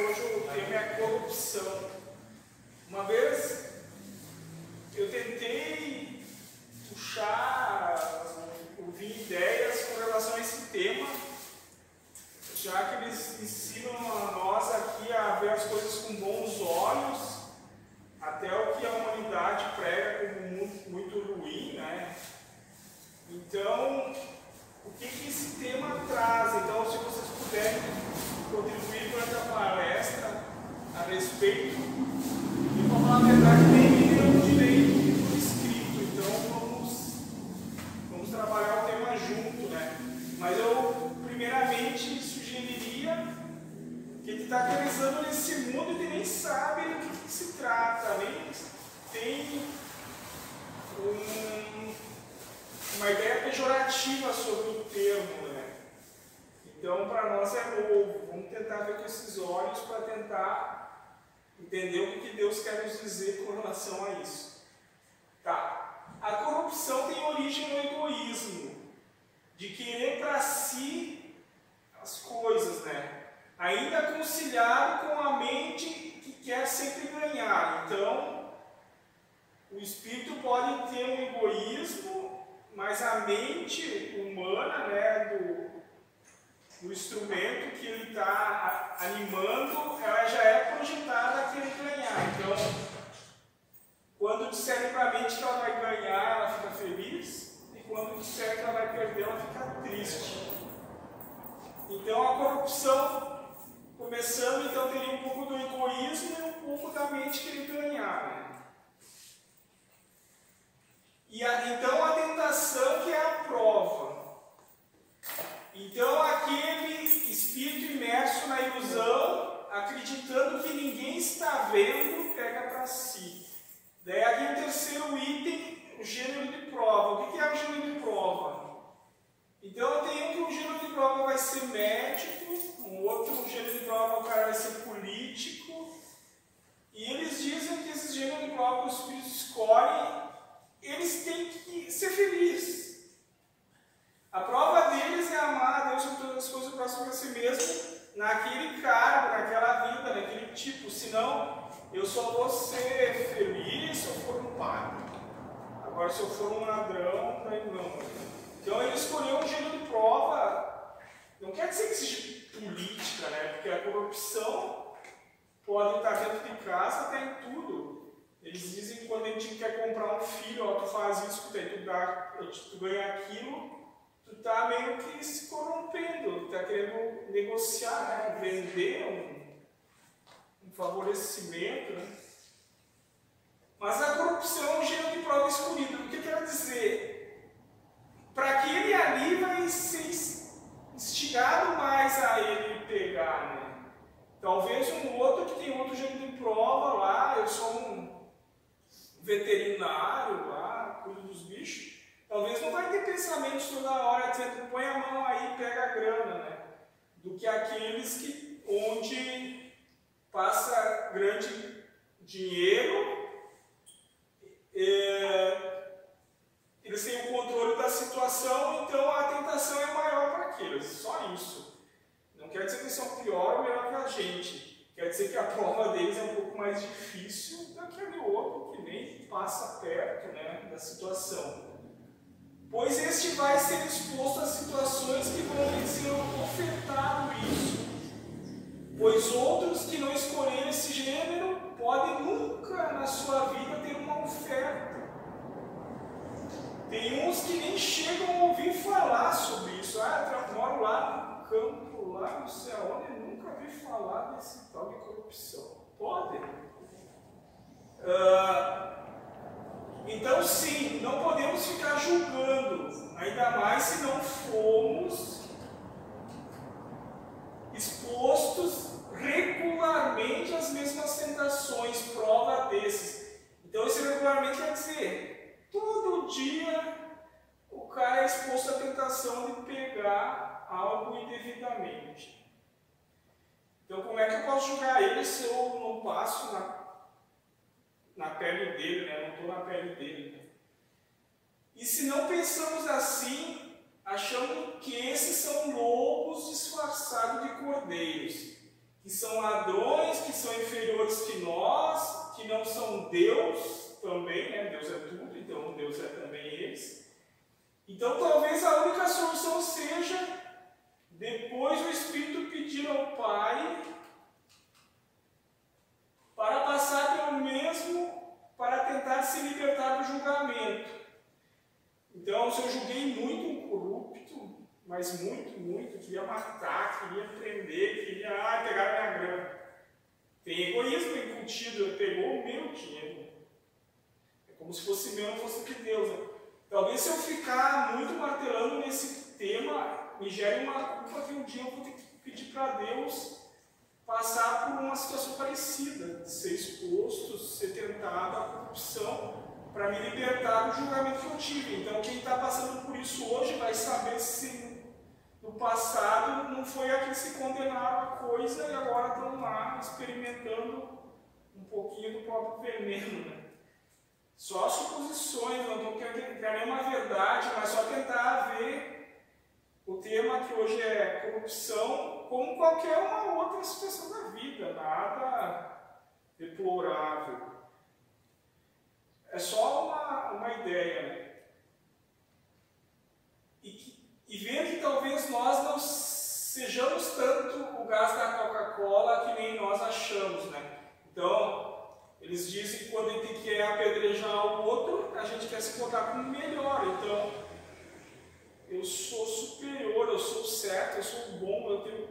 hoje o tema é corrupção. Uma vez eu tentei puxar, ouvir ideias com relação a esse tema, já que eles ensinam a nós aqui a ver as coisas com bons olhos, até o que a humanidade prega como muito, muito ruim, né? Então, o que, que esse tema traz? Então, se vocês puderem contribuir durante a palestra a respeito, e para falar a verdade, nem me deu direito por escrito, então vamos, vamos trabalhar o tema junto, né? Mas eu, primeiramente, sugeriria que ele está aterrissando nesse mundo e nem sabe do que, que se trata, nem tem um, uma ideia pejorativa sobre o termo, né? Então, para nós é novo. Vamos tentar ver com esses olhos para tentar entender o que Deus quer nos dizer com relação a isso. Tá. A corrupção tem origem no egoísmo, de querer para si as coisas, né? Ainda conciliado com a mente que quer sempre ganhar. Então, o espírito pode ter um egoísmo, mas a mente humana, né, do, instrumento que ele está animando, ela já é projetada a querer ganhar. Então, quando disserem para a mente que ela vai ganhar, ela fica feliz, e quando disserem que ela vai perder, ela fica triste. Então, a corrupção, começando, então, teria um pouco do egoísmo e um pouco da mente querer ganhar. Né? E a, então a tentação que é a prova. Então aquele espírito imerso na ilusão, acreditando que ninguém está vendo, pega para si. Daí aqui o terceiro item, o gênero de prova. O que é o gênero de prova? Então eu tenho que o gênero de prova vai ser médico, um outro gênero de prova o cara vai ser político. E eles dizem que esse gênero de prova que os espíritos escolhem eles têm que ser felizes. A prova deles é amar a Deus sobre todas as coisas próximas a si mesmo, naquele cargo, naquela vida, naquele tipo. Senão, eu só vou ser feliz se eu for um padre. Agora, se eu for um ladrão, daí não. Então, ele escolheu um gênero de prova. Não quer dizer que seja política, né? Porque a corrupção pode estar dentro de casa, até em tudo. Eles dizem que quando a gente quer comprar um filho, ó, tu faz isso, tu, dá, tu ganha aquilo, tu tá meio que se corrompendo, tá querendo negociar, né? vender um favorecimento. Né? Mas a corrupção é um gênero de prova escolhida. O que quer dizer? Para aquele ali vai ser instigado mais a ele pegar, né? Talvez um outro que tem outro gênero de prova lá, eu sou um veterinário lá, cuida dos bichos, talvez não vai ter pensamentos toda hora dizendo põe a mão aí pega a grana, né? Do que aqueles que onde passa dinheiro, é, eles têm o controle da situação, então a tentação é maior para aqueles, só isso. Não quer dizer que eles são pior ou melhor que a gente. Quer dizer que a prova deles é um pouco mais difícil daquele outro que nem passa perto né, da situação. Pois este vai ser exposto a situações que vão lhe ofertado isso. Pois outros que não escolheram esse gênero podem nunca na sua vida ter uma oferta. Tem uns que nem chegam a ouvir falar sobre isso. Ah, eu moro lá no campo, lá no céu, onde nunca vi falar desse tal de corrupção. Podem. Uh, então, sim, não podemos ficar julgando, ainda mais se não fomos expostos regularmente às mesmas tentações, prova desses. Então, esse regularmente quer dizer, todo dia o cara é exposto à tentação de pegar algo indevidamente. Então, como é que eu posso julgar ele se eu não passo na na pele dele, né? não estou na pele dele. Né? E se não pensamos assim, achamos que esses são lobos disfarçados de cordeiros, que são ladrões, que são inferiores que nós, que não são Deus também, né? Deus é tudo, então Deus é também eles. Então talvez a única solução seja depois o Espírito pedir ao Pai para passar pelo mesmo, para tentar se libertar do julgamento. Então, se eu julguei muito mas muito, muito, queria matar, queria prender, queria ah, pegar minha grana. Tem egoísmo incutido, pegou o meu dinheiro. É como se fosse meu, não fosse de Deus. Né? Talvez se eu ficar muito martelando nesse tema, me gere uma culpa que um dia eu vou ter que pedir para Deus passar por uma situação parecida, ser exposto, ser tentado à corrupção, para me libertar do julgamento que eu tive. Então, quem está passando por isso hoje vai saber se no passado não foi a que se condenaram a coisa e agora estão lá experimentando um pouquinho do próprio veneno. Né? Só suposições, não estou querendo nenhuma verdade, mas só tentar ver o tema que hoje é corrupção como qualquer uma outra situação da vida, nada deplorável. É só uma, uma ideia, né? E, que, e ver que talvez nós não sejamos tanto o gás da Coca-Cola que nem nós achamos, né? Então, eles dizem que quando a gente quer apedrejar o outro, a gente quer se colocar como melhor. Então, eu sou superior, eu sou certo, eu sou bom, eu tenho,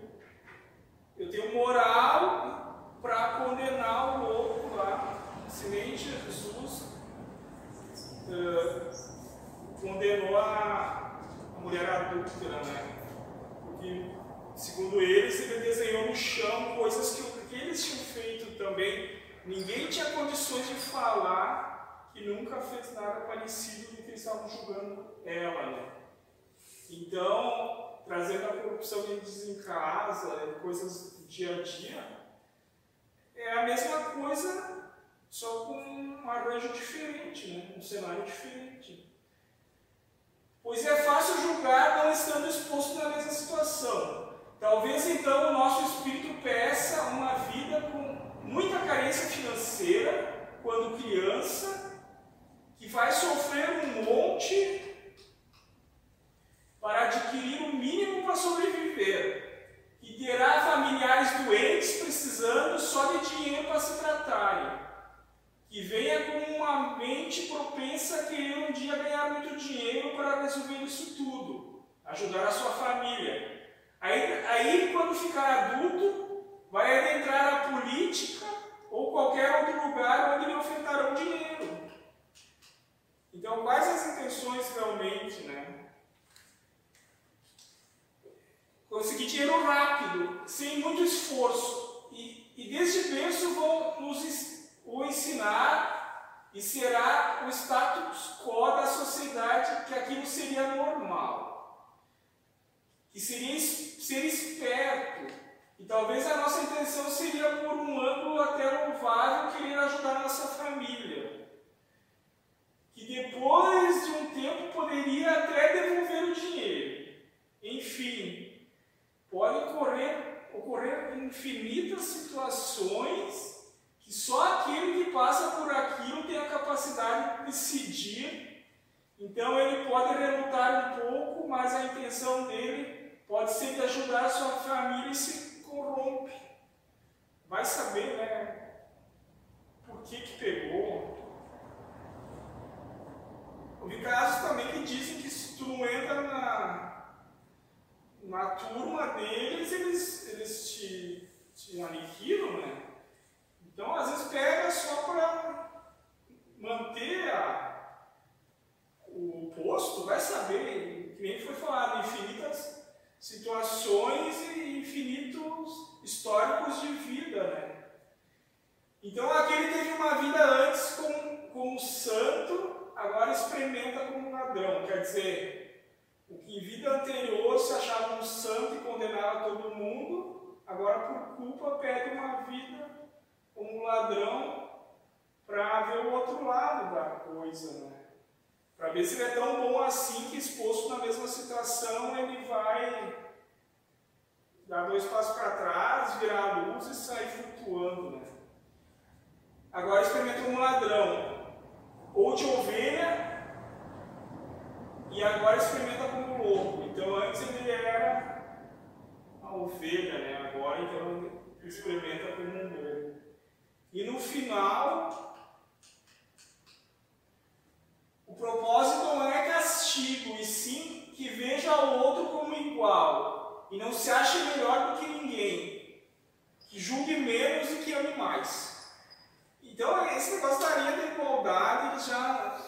eu tenho moral para condenar o outro lá. Se nem Jesus uh, condenou a, mulher adúltera, né? Porque, segundo eles, ele desenhou no chão coisas que, que eles tinham feito também Ninguém tinha condições de falar que nunca fez nada parecido do que eles estavam julgando ela. Né? Então, trazendo a corrupção que diz em casa, coisas do dia a dia, é a mesma coisa, só com um arranjo diferente, né? um cenário diferente. Pois é fácil julgar não estando exposto na mesma situação. Talvez então o nosso espírito peça uma vida com muita carência financeira quando criança, que vai sofrer um monte para adquirir o mínimo para sobreviver, e terá familiares doentes precisando só de dinheiro para se tratarem, que venha com uma mente propensa a querer um dia ganhar muito dinheiro para resolver isso tudo, ajudar a sua família. Aí, aí quando ficar adulto, vai adentrar a política ou qualquer outro lugar onde lhe ofertarão dinheiro. Então, quais as intenções realmente, né? Conseguir dinheiro rápido, sem muito esforço. E, e desde berço vão nos o ensinar e será o status quo da sociedade que aquilo seria normal. Que seria ser esperto, e talvez a nossa intenção seria, por um ângulo até louvável, querer ajudar nossa família. Que depois de um tempo poderia até devolver o dinheiro. Enfim, podem ocorrer, ocorrer infinitas situações que só aquele que passa por aquilo tem a capacidade de decidir. Então ele pode relutar um pouco, mas a intenção dele pode ser de ajudar a sua família e se corrompe. Vai saber, né? Por que que pegou. Houve casos também que dizem que se tu entra na, na turma deles, eles, eles te, te aniquilam, né? Então, às vezes, pega só para manter a, o posto, vai saber, que nem foi falado, infinitas situações e infinitos históricos de vida, né? Então aquele teve uma vida antes como, como santo, agora experimenta como ladrão. Quer dizer, o que em vida anterior se achava um santo e condenava todo mundo, agora por culpa pede uma vida como ladrão para ver o outro lado da coisa, né? Para ver se ele é tão bom assim que exposto na mesma situação ele vai dar dois passos para trás, virar a luz e sair flutuando. Né? Agora experimenta um ladrão, ou de ovelha, e agora experimenta como lobo. Então antes ele era a ovelha, né? agora então experimenta como um lobo. E no final, o propósito não é castigo, e sim que veja o outro como igual e não se ache melhor do que ninguém, que julgue menos e que ame mais. Então, esse negócio da linha da igualdade, já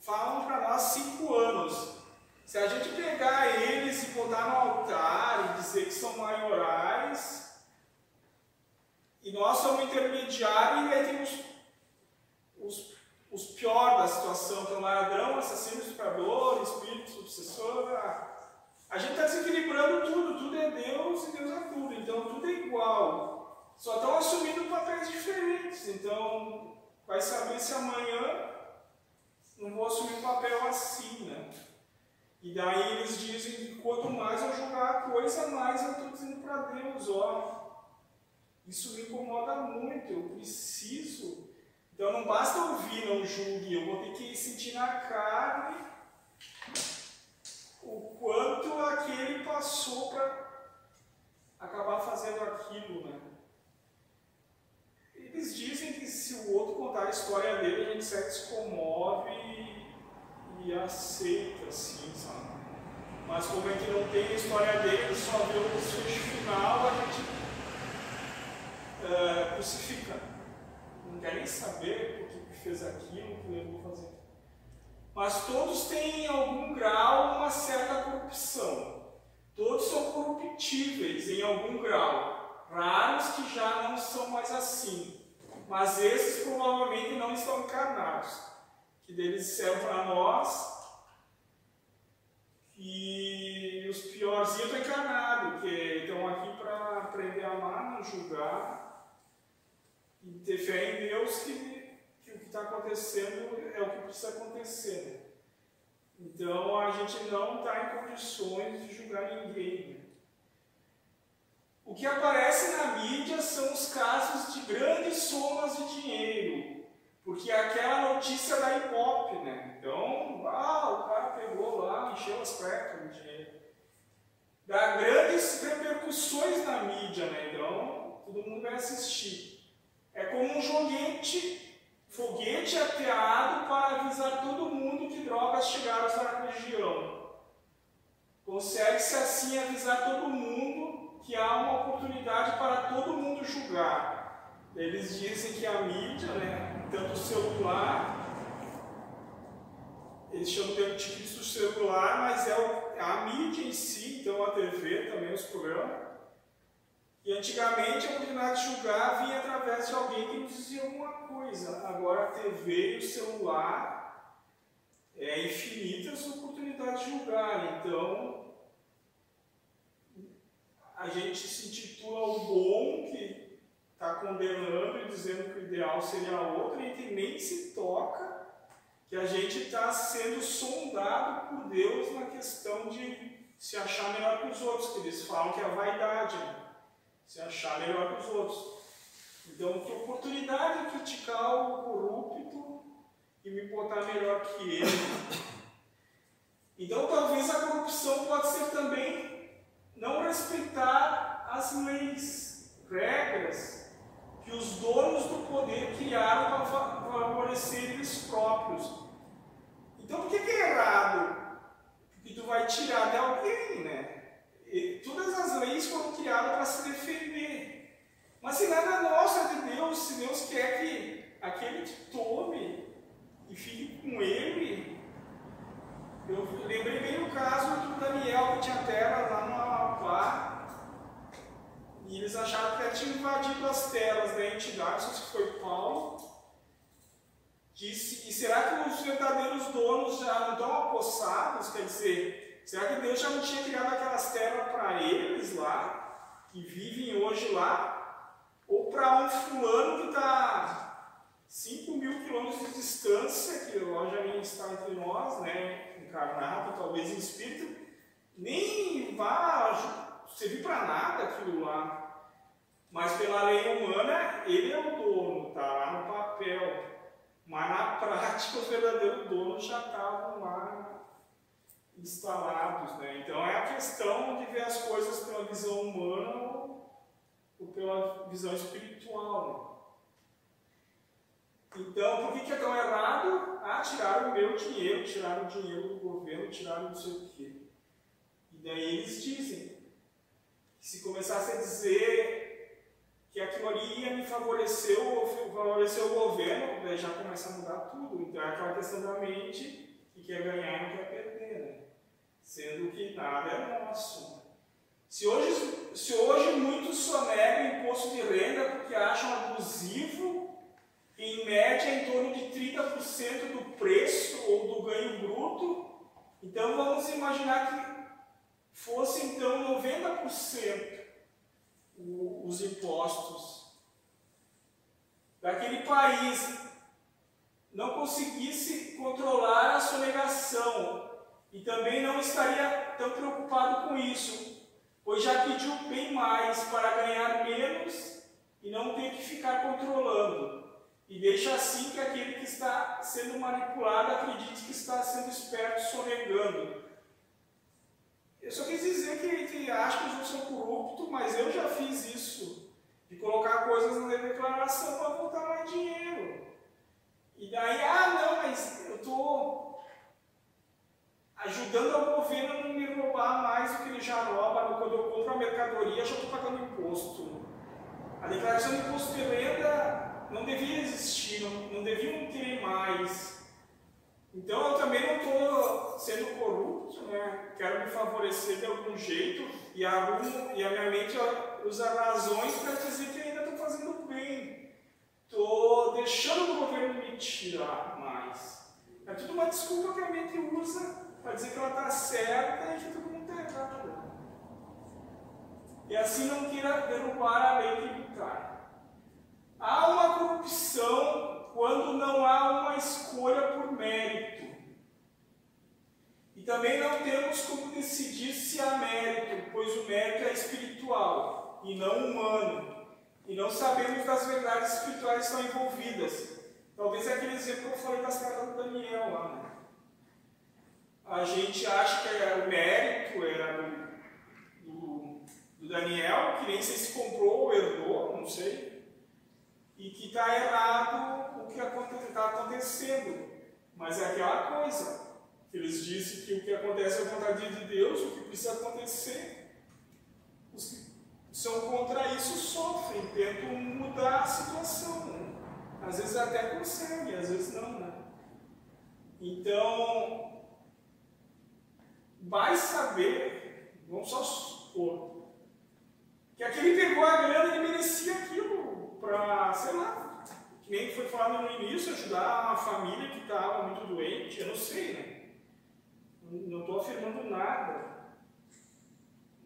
falam para nós cinco anos. Se a gente pegar eles e botar no altar e dizer que são maiorais, e nós somos intermediários, e aí tem os, os, os piores da situação, que é o ladrão, assassino, estuprador, espírito obsessor. A gente está desequilibrando tudo, tudo é Deus e Deus é tudo, então tudo é igual. Só estão assumindo papéis diferentes, então vai saber se amanhã não vou assumir um papel assim, né? E daí eles dizem que quanto mais eu jogar a coisa, mais eu estou dizendo para Deus, ó, isso me incomoda muito, eu preciso. Então não basta ouvir, não julgue, eu vou ter que sentir na carne o quanto aquele passou para acabar fazendo aquilo, né? Eles dizem que se o outro contar a história dele, a gente se comove e aceita, assim, sabe? Mas como é que não tem a história dele, só vê o desfecho final, a gente uh, crucifica. Não quer nem saber por que fez aquilo, que levou a fazer. Mas todos têm em algum grau uma certa corrupção. Todos são corruptíveis em algum grau. Raros que já não são mais assim. Mas esses provavelmente não estão encarnados que deles disseram para nós que os piorzinhos estão encarnados, que estão aqui para aprender a amar, não julgar e ter fé em Deus que, que o que está acontecendo é o que precisa acontecer. Então a gente não está em condições de julgar ninguém. O que aparece na mídia são os casos de grandes somas de dinheiro, porque aquela notícia da Ibope, né? Então, ah, o cara pegou lá, encheu as pernas do dinheiro. Dá grandes repercussões na mídia, né? Então, todo mundo vai assistir. É como um joguete, foguete ateado para avisar todo mundo que drogas chegaram na região. Consegue-se assim avisar todo mundo que há uma oportunidade para todo mundo julgar. Eles dizem que a mídia, né? tanto o celular, eles chamam de anticristo celular, mas é a mídia em si, então a TV também, os programas. E antigamente a oportunidade de julgar vinha através de alguém que nos dizia alguma coisa. Agora a TV e o celular é infinitas oportunidades de julgar. Então a gente se intitula o bom que está condenando e dizendo que o ideal seria outro, e a gente nem se toca que a gente está sendo sondado por Deus na questão de se achar melhor que os outros, que eles falam que é a vaidade, né? Se achar melhor que os outros. Então, que oportunidade de criticar o corrupto e me botar melhor que ele. Então, talvez a corrupção pode ser também não respeitar as leis, regras, que os donos do poder criaram para favorecer eles próprios. Então, por que, é errado? Porque tu vai tirar de alguém, né? E todas as leis foram criadas para se defender. Mas se nada nosso é de Deus, se Deus quer que aquele te tome e fique com ele. Eu lembrei bem o caso do Daniel que tinha terra lá no Amapá e eles acharam que tinha invadido as terras da entidade, não sei se foi Paulo. Disse, e será que os verdadeiros donos já não estão apossados? Quer dizer, será que Deus já não tinha criado aquelas terras para eles lá, que vivem hoje lá? Para um fulano que está 5 mil quilômetros de distância, que logicamente está entre nós, né, encarnado, talvez em espírito, nem vá servir para nada aquilo lá. Mas pela lei humana, ele é o dono, está lá no papel. Mas na prática, os verdadeiros donos já estavam lá instalados. Né? Então é a questão de ver as coisas pela visão humana ou pela visão espiritual. Né? Então, por que, que é tão errado? Ah, tiraram o meu dinheiro, tiraram o dinheiro do governo, tiraram não sei o quê. E daí eles dizem que se começasse a dizer que aquilo ali me favorecer ou favorecer o governo, daí já começa a mudar tudo. Então é aquela questão da mente que quer ganhar e não quer perder, né? sendo que nada é nosso. Se hoje, se hoje muitos sonegam imposto de renda porque acham abusivo, em média em torno de 30% do preço ou do ganho bruto. Então vamos imaginar que fosse então 90% os impostos daquele país não conseguisse controlar a sonegação e também não estaria tão preocupado com isso, pois já pediu bem mais para ganhar menos e não ter que ficar controlando e deixa assim que aquele que está sendo manipulado acredite que está sendo esperto sonegando. Eu só quis dizer que, que acho que os outros são corruptos, mas eu já fiz isso, de colocar coisas na declaração para voltar mais dinheiro. E daí, ah não, mas eu estou ajudando o governo a não me roubar mais do que ele já rouba. Quando eu compro a mercadoria, já estou pagando imposto. A declaração de imposto de renda não devia existir, não, não deviam ter mais. Então eu também não estou sendo corrupto, né? quero me favorecer de algum jeito e, algum, e a minha mente usa razões para dizer que ainda estou fazendo bem. Estou deixando o governo me tirar mais. É tudo uma desculpa que a mente usa para dizer que ela está certa e que todo mundo está errado. E assim não queira derrubar a lei tributária. Há uma corrupção quando não há uma escolha por mérito. E também não temos como decidir se há mérito, pois o mérito é espiritual e não humano. E não sabemos das verdades espirituais que estão envolvidas. Talvez aquele exemplo que eu falei das cartas do Daniel lá. Né? A gente acha que é, o mérito era do, do, do Daniel, que nem sei se comprou ou herdou, não sei e que está errado o que está acontecendo. Mas é aquela coisa. Eles dizem que o que acontece é a vontade de Deus, o que precisa acontecer. Os que são contra isso sofrem, tentam mudar a situação. Às vezes até conseguem, às vezes não. Né? Então, vai saber, vamos só supor, que aquele pegou a grana e merecia aquilo para, sei lá, que nem foi falado no início, ajudar uma família que estava muito doente, eu não sei, né? Não estou afirmando nada.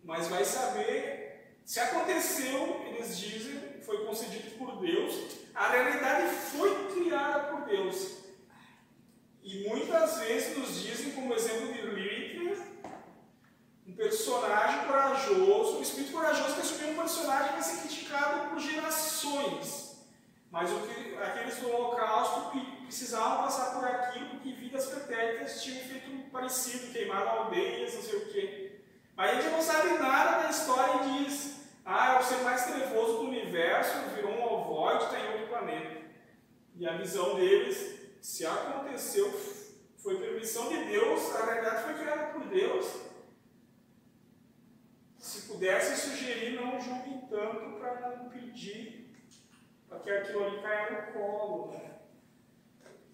Mas vai saber se aconteceu, eles dizem, foi concedido por Deus, a realidade foi criada por Deus. E muitas vezes nos dizem, como exemplo de Lítria, um personagem corajoso, um espírito corajoso que assumiu um personagem que vai ser criticado por gerações. Mas que, aqueles do Holocausto precisavam passar por aquilo porque vidas pretéritas tinham feito parecido, queimado aldeias, não sei o quê. Mas a gente não sabe nada da história e diz: ah, é o ser mais trevoso do universo, virou um ovoide, está em outro planeta. E a visão deles, se aconteceu, foi permissão de Deus, a realidade foi criada por Deus se pudesse sugerir, não julguem tanto para não pedir para que aquilo ali caia no colo. Né?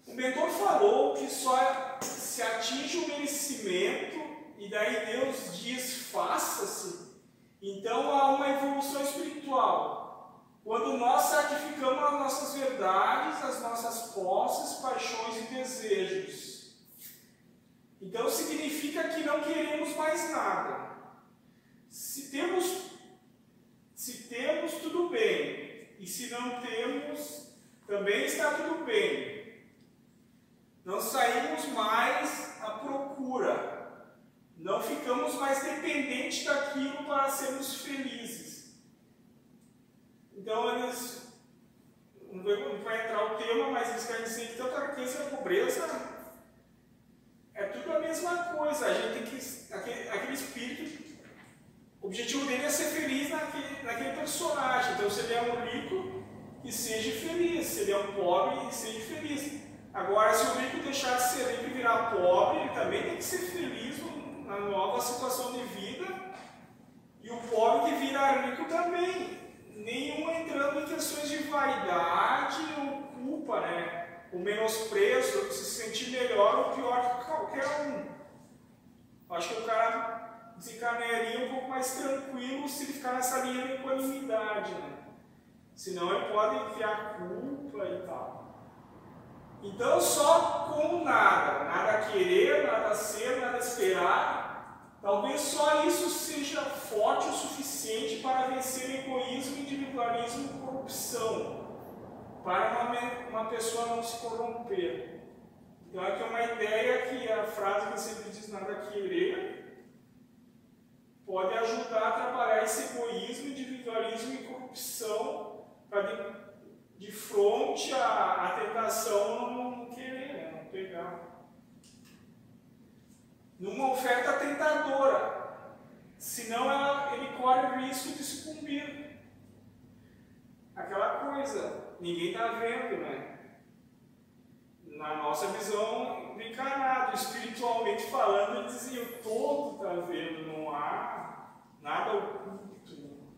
O mentor falou que só se atinge o merecimento e daí Deus diz faça-se. Então há uma evolução espiritual. Quando nós sacrificamos as nossas verdades, as nossas posses, paixões e desejos. Então significa que não queremos mais nada. Se temos, se temos, tudo bem. E se não temos, também está tudo bem. Não saímos mais à procura. não ficamos mais dependentes daquilo para sermos felizes. Então, eles, não vai entrar o tema, mas eles querem dizer que tanto a riqueza e a pobreza é tudo a mesma coisa. A gente tem que. Aquele, aquele espírito. O objetivo dele é ser feliz naquele, naquele personagem. Então, se ele é um rico, que seja feliz. Se ele é um pobre, que seja feliz. Agora, se o rico deixar de ser rico e virar pobre, ele também tem que ser feliz na nova situação de vida. E o pobre que vira rico também. Nenhum entrando em questões de vaidade ou culpa, né? o menosprezo, se sentir melhor ou pior que qualquer um. Acho que o cara desencanearia um pouco mais tranquilo se ele ficar nessa linha de equanimidade, né? Senão ele pode criar culpa e tal. Então, só com nada, nada querer, nada ser, nada esperar, talvez só isso seja forte o suficiente para vencer egoísmo, individualismo e corrupção para uma, uma pessoa não se corromper. Então aqui é uma ideia que a frase que sempre diz nada querer pode ajudar a trabalhar esse egoísmo, individualismo e corrupção para de, de frente à, à tentação não querer, né? não pegar. Numa oferta tentadora, senão ela, ele corre o risco de sucumbir. Aquela coisa, ninguém está vendo, né? Na nossa visão do encarnado, espiritualmente falando, ele dizia, o todo está vendo, não há nada oculto.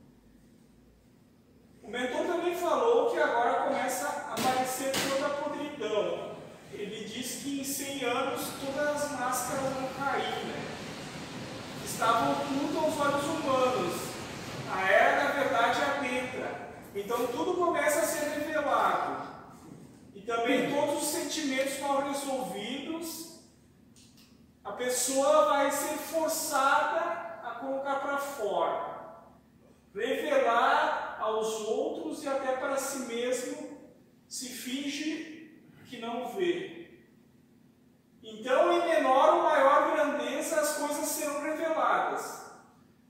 O mentor também falou que agora começa a aparecer toda a podridão. Ele diz que em 100 anos todas as máscaras vão cair, né? Estavam ocultas aos olhos humanos. A era da verdade adentra. Então tudo começa a ser revelado. E também todos os sentimentos mal resolvidos, a pessoa vai ser forçada a colocar para fora. Revelar aos outros e até para si mesmo se finge que não vê. Então, em menor ou maior grandeza, as coisas serão reveladas.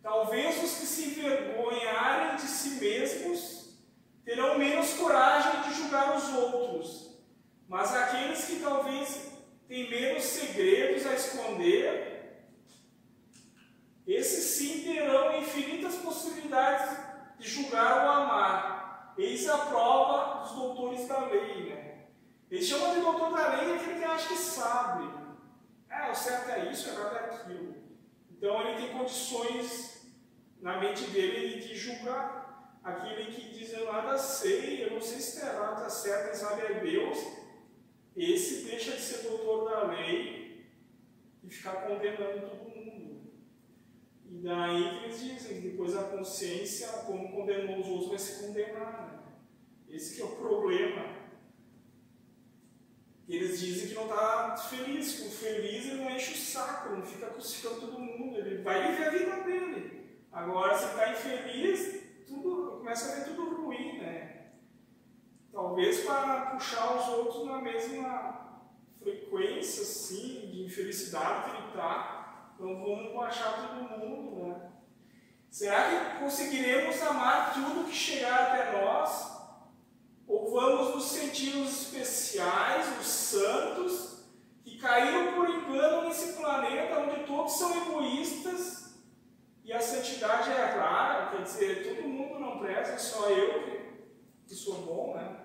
Talvez os que se envergonharem de si mesmos terão menos coragem de julgar os outros, mas aqueles que talvez têm menos segredos a esconder, esses sim terão infinitas possibilidades de julgar ou amar. Eis a prova dos doutores da lei. Né? Eles chamam de doutor da lei aquele que acha que sabe. Ah, o certo é isso, errado é aquilo. Então ele tem condições na mente dele de julgar aquele que diz eu nada sei, eu não sei se está errado, está certo, quem sabe é Deus, esse deixa de ser doutor da lei e ficar condenando todo mundo. E daí que eles dizem, depois a consciência, como condenou os outros, vai se condenar. Né? Esse que é o problema. Eles dizem que não está feliz, o feliz ele não enche o saco, não fica crucificando todo mundo, ele vai viver a vida dele. Agora, se está infeliz, tudo, começa a ver tudo ruim, né? Talvez para puxar os outros na mesma frequência, assim, de infelicidade que ele está. Então vamos baixar todo mundo, né? Será que conseguiremos amar tudo que chegar até nós? Ou vamos os especiais, os santos, que caíram por engano nesse planeta onde todos são egoístas e a santidade é rara, quer dizer, todo mundo não presta, só eu que, que sou bom, né?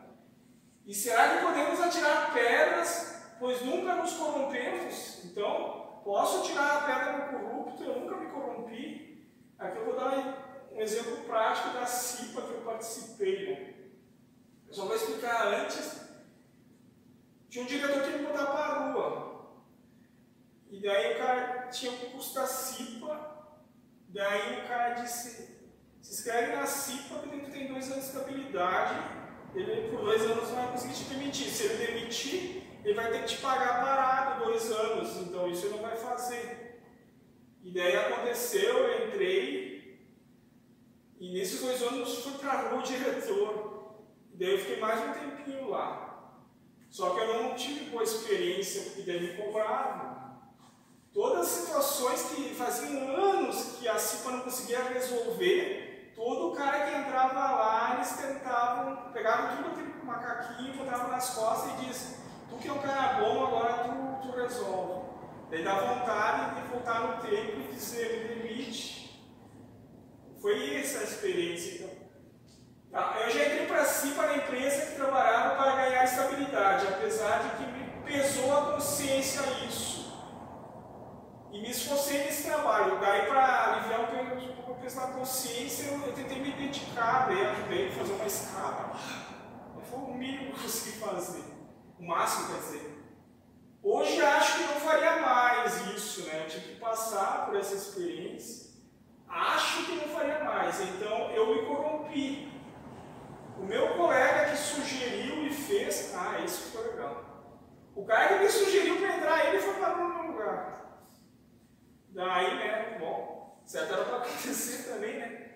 E será que podemos atirar pedras, pois nunca nos corrompemos? Então, posso tirar a pedra no corrupto, eu nunca me corrompi. Aqui eu vou dar um exemplo prático da CIPA que eu participei. Né? Eu só vou explicar antes. Tinha um diretor que me botar para a rua. E daí o cara tinha o curso da CIPA Daí o cara disse, se inscreve na CIPA porque tu tem dois anos de estabilidade, ele por dois anos não vai conseguir te demitir. Se ele demitir, ele vai ter que te pagar parado dois anos, então isso ele não vai fazer. E daí aconteceu, eu entrei, e nesses dois anos fui para a rua diretor. Daí eu fiquei mais um tempinho lá. Só que eu não tive boa experiência, porque daí me cobravam. Todas as situações que faziam anos que a CIPA não conseguia resolver, todo cara que entrava lá, eles tentavam, pegavam tudo aquele macaquinho, botavam nas costas e diziam, tu que é um cara bom, agora tu, tu resolve. Daí dá vontade de voltar no tempo e dizer, me demite. Foi essa a experiência, então. Tá, eu já entrei para cima na empresa que trabalhava para ganhar estabilidade, apesar de que me pesou a consciência isso. E me esforcei nesse trabalho. Daí, para aliviar o peso da consciência, eu, eu, tentei me dedicar, daí ajudei a fazer uma escala. Foi o mínimo que eu consegui fazer. O máximo, quer dizer. Hoje acho que não faria mais isso, né? Eu tive que passar por essa experiência. Acho que não faria mais. Então eu me corrompi. O meu colega que sugeriu e fez, ah, isso foi legal. O cara que me sugeriu para entrar, ele foi para o meu lugar. Daí, né, bom, certo era para acontecer também, né?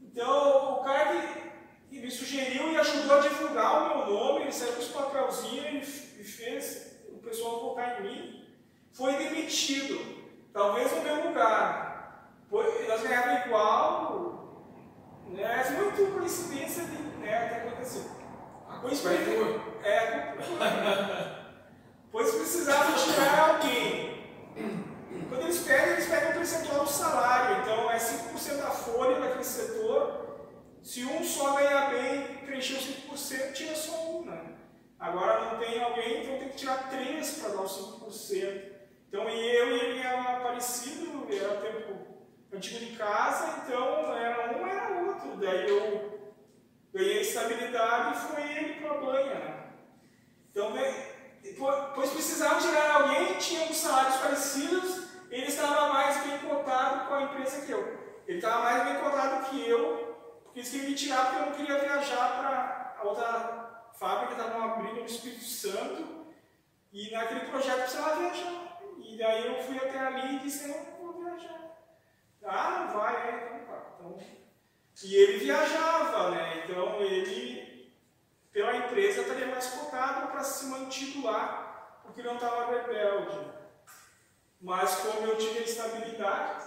Então, o cara que, que, me sugeriu e ajudou a divulgar o meu nome, ele saiu com os papelzinhos e, e fez o pessoal votar em mim, foi demitido. Talvez no meu lugar. Nós ganhávamos igual, né? É muito coincidência de, né, que aconteceu. A coincidência é. pois precisavam tirar alguém. Quando eles pegam, eles pegam o percentual do salário. Então é 5% da folha daquele setor. Se um só ganhar bem, preencheu 5%, tira só um. Né? Agora não tem alguém, então tem que tirar 3 para dar os 5%. Então eu e ele era parecido, era tempo antigo de casa, então era um, Daí eu ganhei estabilidade e foi ele para a banha. Né? Então, pois precisavam tirar alguém, tinham salários parecidos, ele estava mais bem cotado com a empresa que eu. Ele estava mais bem cotado que eu, porque eles queriam me tirar porque eu não queria viajar para outra fábrica, estava briga no Espírito Santo, e naquele projeto precisava viajar. E daí eu fui até ali e disse, não, vou viajar. Ah, não vai, é, então tá. Então, e ele viajava, né? Então ele, pela empresa, estaria mais cotado para se mantido lá, porque não estava rebelde. Mas como eu tive estabilidade,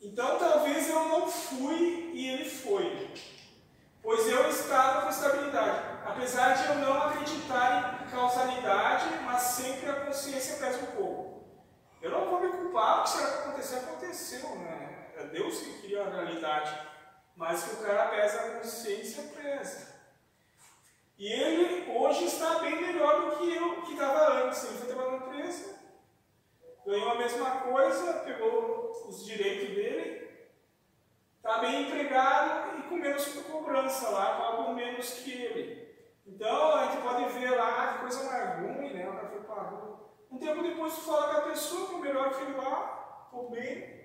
então talvez eu não fui e ele foi. Pois eu estava com estabilidade. Apesar de eu não acreditar em causalidade, mas sempre a consciência pesa um pouco. Eu não vou me culpar, o que será que aconteceu? Aconteceu, né? É Deus que cria a realidade, mas que o cara pesa a consciência presa. E ele hoje está bem melhor do que eu que estava antes. Ele foi trabalhar na empresa, ganhou a mesma coisa, pegou os direitos dele, está bem empregado e com menos cobrança lá, cobra menos que ele. Então a gente pode ver lá que coisa mais ruim, né? O cara foi rua. Um tempo depois tu fala com a pessoa, o melhor que ele lá, ficou bem,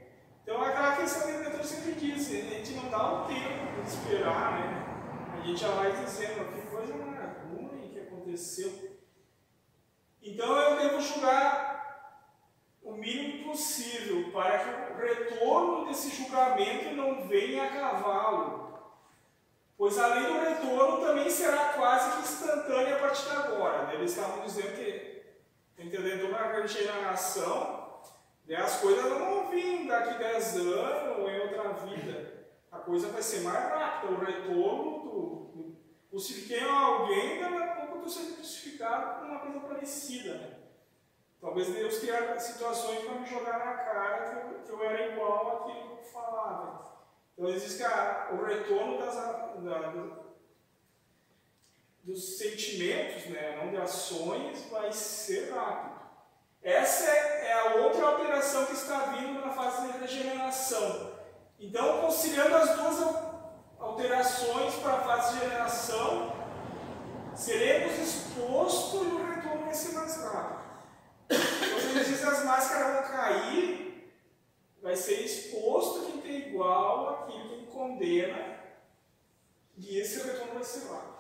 então é aquela questão que o mentor sempre diz, a gente não dá o tempo de esperar, né? A gente já vai dizendo que coisa ruim que aconteceu. Então eu devo julgar o mínimo possível para que o retorno desse julgamento não venha a cavalo. Pois a lei do retorno também será quase que instantânea a partir de agora. Né? Eles estavam dizendo que, entendendo uma regeneração, e as coisas não vir daqui 10 anos ou em outra vida. A coisa vai ser mais rápida. O retorno do. do crucifiquei alguém, daqui a pouco eu estou sendo crucificado com uma coisa parecida. Né? Talvez Deus criar situações para me jogar na cara que eu, que eu era igual àquilo que eu falava. Então existe a, o retorno das, da, dos sentimentos, né, não de ações, vai ser rápido. Essa é a outra alteração que está vindo na fase de regeneração. Então, conciliando as duas alterações para a fase de regeneração, seremos expostos e o retorno vai ser mais rápido. Ele diz as máscaras vão cair, vai ser exposto quem tem igual aquilo que condena, e esse retorno vai ser rápido.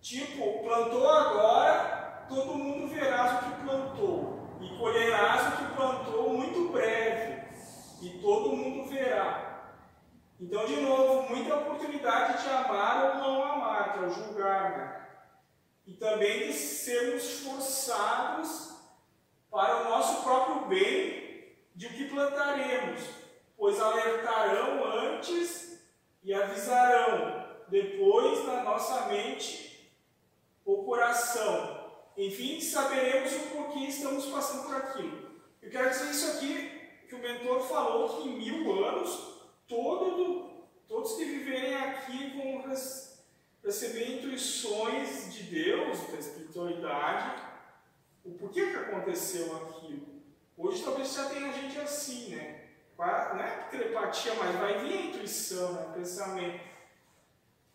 Tipo, plantou agora, todo mundo verás o que plantou, e colherás o que plantou muito breve, e todo mundo verá. Então, de novo, muita oportunidade de amar ou não amar, que é o julgar. Né? e também de sermos forçados para o nosso próprio bem de o que plantaremos, pois alertarão antes e avisarão depois na nossa mente o coração. Enfim, saberemos o porquê estamos passando por aquilo. Eu quero dizer isso aqui que o mentor falou que em mil anos todo, todos que viverem aqui vão receber intuições de Deus, da espiritualidade, o porquê que aconteceu aquilo. Hoje talvez já tenha gente assim, né? Não é telepatia, mas vai vir a intuição, né? pensamento.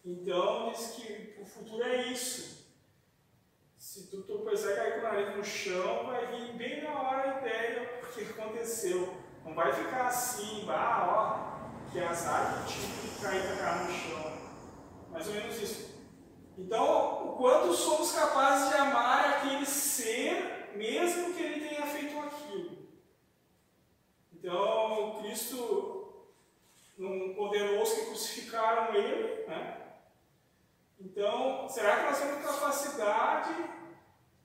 Então diz que o futuro é isso. Se tu tropeçar e cair com o nariz no chão, vai vir bem na hora a ideia do que aconteceu. Não vai ficar assim, ah, ó, que azar que que cair com a cara no chão. Mais ou menos isso. Então, o quanto somos capazes de amar aquele ser, mesmo que ele tenha feito aquilo. Então, Cristo não condenou os que crucificaram ele, né? Então, será que nós temos capacidade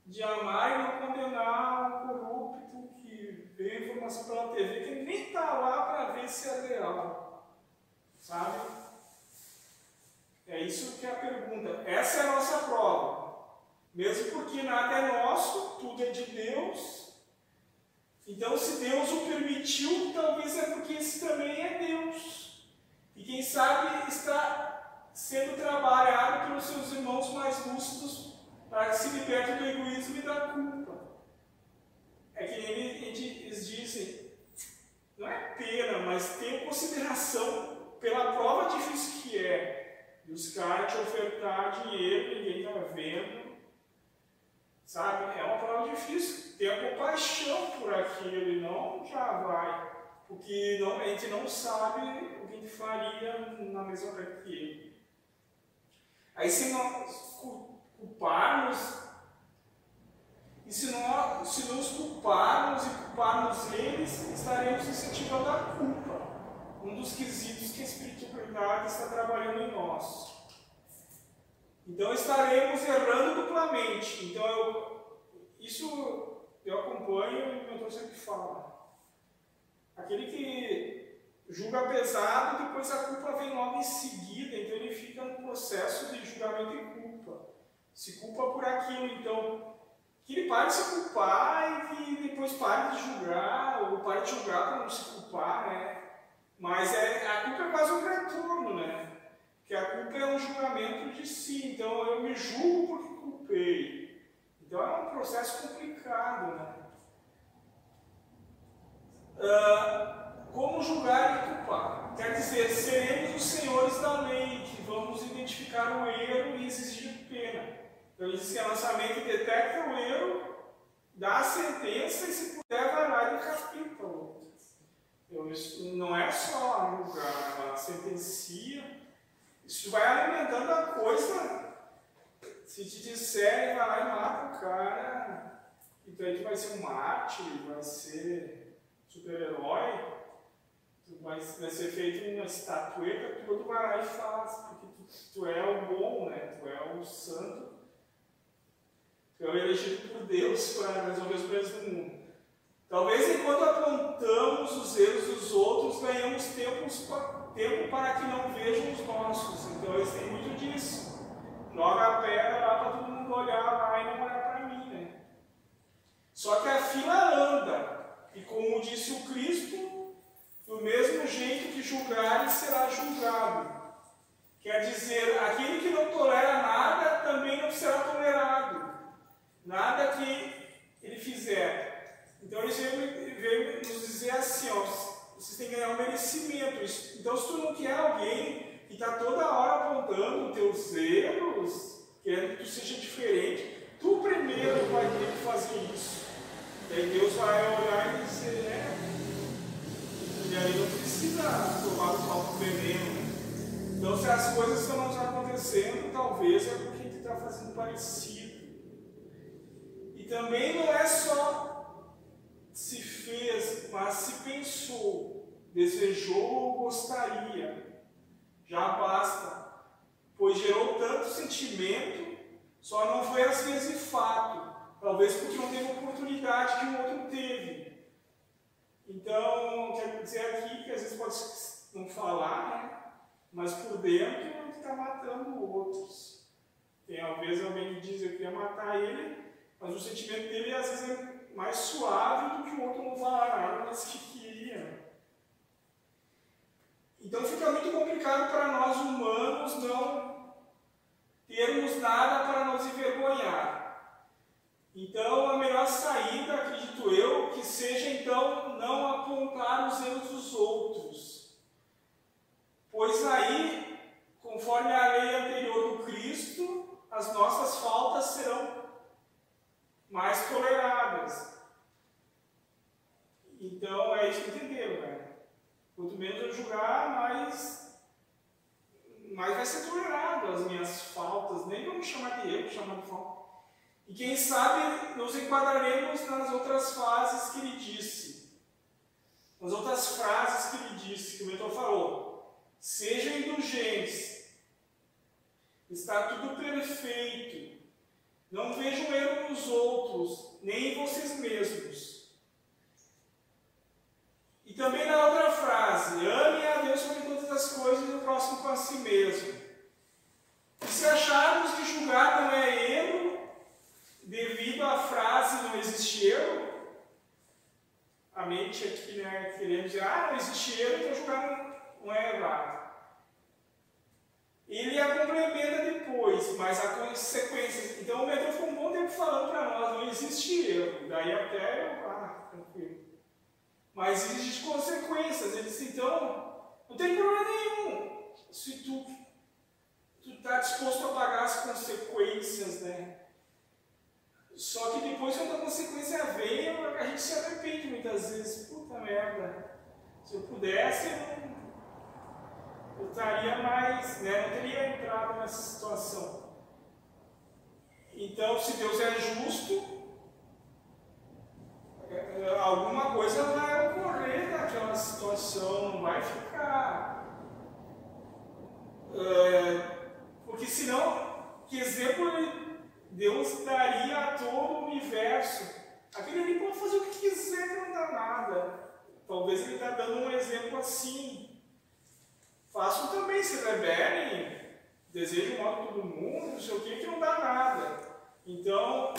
de amar e não condenar um corrupto que veio a informação pela TV, que nem está lá para ver se é real? Sabe? É isso que é a pergunta. Essa é a nossa prova. Mesmo porque nada é nosso, tudo é de Deus. Então, se Deus o permitiu, talvez é porque esse também é Deus. E quem sabe está sendo trabalhado pelos seus irmãos mais lúcidos para que se liberte do egoísmo e da culpa. É que eles dizem, não é pena, mas tem consideração pela prova difícil que é os caras te ofertar dinheiro, ninguém está vendo. Sabe? É uma prova difícil. Ter a compaixão por aquilo e não já vai. Porque não, a gente não sabe o que a gente faria na mesma época que ele. Aí se nós culparmos, e se nós se nos culparmos e culparmos eles, estaremos incentivando a culpa um dos quesitos que a espiritualidade está trabalhando em nós. Então estaremos errando duplamente. Então eu, isso eu acompanho e o mentor sempre fala. Aquele que julga pesado, depois a culpa vem logo em seguida, então fica no processo de julgamento e culpa. Se culpa por aquilo, então que ele pare de se culpar e que depois pare de julgar, ou pare de julgar para não se culpar, né? Mas é, a culpa é quase um retorno, né? Que a culpa é um julgamento de si. Então eu me julgo porque culpei. Então é um processo complicado, né? Uh, como julgar e culpar? Quer dizer, seremos os senhores da lei, vamos identificar o erro e exigir pena. Então diz que a nossa mente detecta o erro, dá a sentença e se puder vai lá e decapita o outro. Então, isso não é só julgar, ela sentencia. Isso vai alimentando a coisa. Se te disserem, vai lá e mata o cara. Então aí tu vai ser um mártir, vai ser super-herói. Tu vai, ser feito uma estatueta, todo vai lá e faz, porque tu, tu é o bom, né? Tu é o santo. Tu é o elegido por Deus para resolver os problemas do mundo. Talvez enquanto apontamos os erros dos outros, ganhamos tempo para que não vejam os nossos. Então eles têm muito disso. Joga a pedra lá para todo mundo olhar lá e não olhar para mim. Né? Só que a fila anda. E como disse o Cristo, do mesmo jeito que julgar, será julgado. Quer dizer, aquele que não tolera nada também não será tolerado. Nada que ele fizer então ele veio, nos dizer assim, ó, vocês têm que ganhar um merecimento. Então se tu não quer alguém que está toda hora apontando teus erros, querendo que tu seja diferente, tu primeiro vai ter que fazer isso. Daí Deus vai olhar e dizer, é, e aí não precisa tomar o próprio veneno. Então se as coisas estão acontecendo, talvez é porque a gente está fazendo parecido. E também não é só se fez, mas se pensou, desejou ou gostaria, já basta, pois gerou tanto sentimento Só não foi às vezes fato. Talvez porque não teve oportunidade que o outro teve. Então, quer dizer aqui que às vezes pode não falar, né? Mas por dentro ele está matando outros. Tem às vezes alguém que diz que queria matar ele, mas o sentimento dele às vezes é mais suave do que o outro não falar mas que queria. Então fica muito complicado para nós humanos não termos nada para nos envergonhar. Então a melhor saída, acredito eu, que seja então não apontar os erros dos outros. Pois aí, conforme a lei anterior do Cristo, as nossas faltas serão mais toleradas. Então é isso que entenderam, né? Quanto menos eu julgar, mais, mais vai ser tolerado as minhas faltas. Nem vamos chamar de erro, chamar de falta. E quem sabe nos enquadraremos nas outras frases que ele disse. Nas outras frases que ele disse, que o mentor falou. Sejam indulgentes. Está tudo perfeito. Não vejam erro nos outros, nem em vocês mesmos. E também na outra frase, ame a Deus sobre todas as coisas e o próximo com a si mesmo. E se acharmos que julgar não é erro, devido à frase não existe erro, a mente aqui né, querendo dizer, ah, não existe erro, então julgar não, é errado. Ele a complementa depois, mas a consequência. Então o Metrô ficou um bom tempo falando para nós, não existe erro. Daí até eu, ah, tranquilo. Mas existe consequências. Ele disse, então, não tem problema nenhum se tu está disposto a pagar as consequências, né? Só que depois, quando a consequência vem, a gente se arrepende muitas vezes. Puta merda. Se eu pudesse, eu, estaria mais, né? não teria entrado nessa situação. Então, se Deus é justo, é, é, alguma coisa vai ocorrer naquela situação, não vai ficar. É, porque senão, que exemplo ele Deus daria a todo o universo. Aquele ali pode fazer o que quiser que não dá nada. Talvez ele está dando um exemplo assim. Façam também, se rebelem, desejam mal todo mundo, não sei o que, que não dá nada. Então,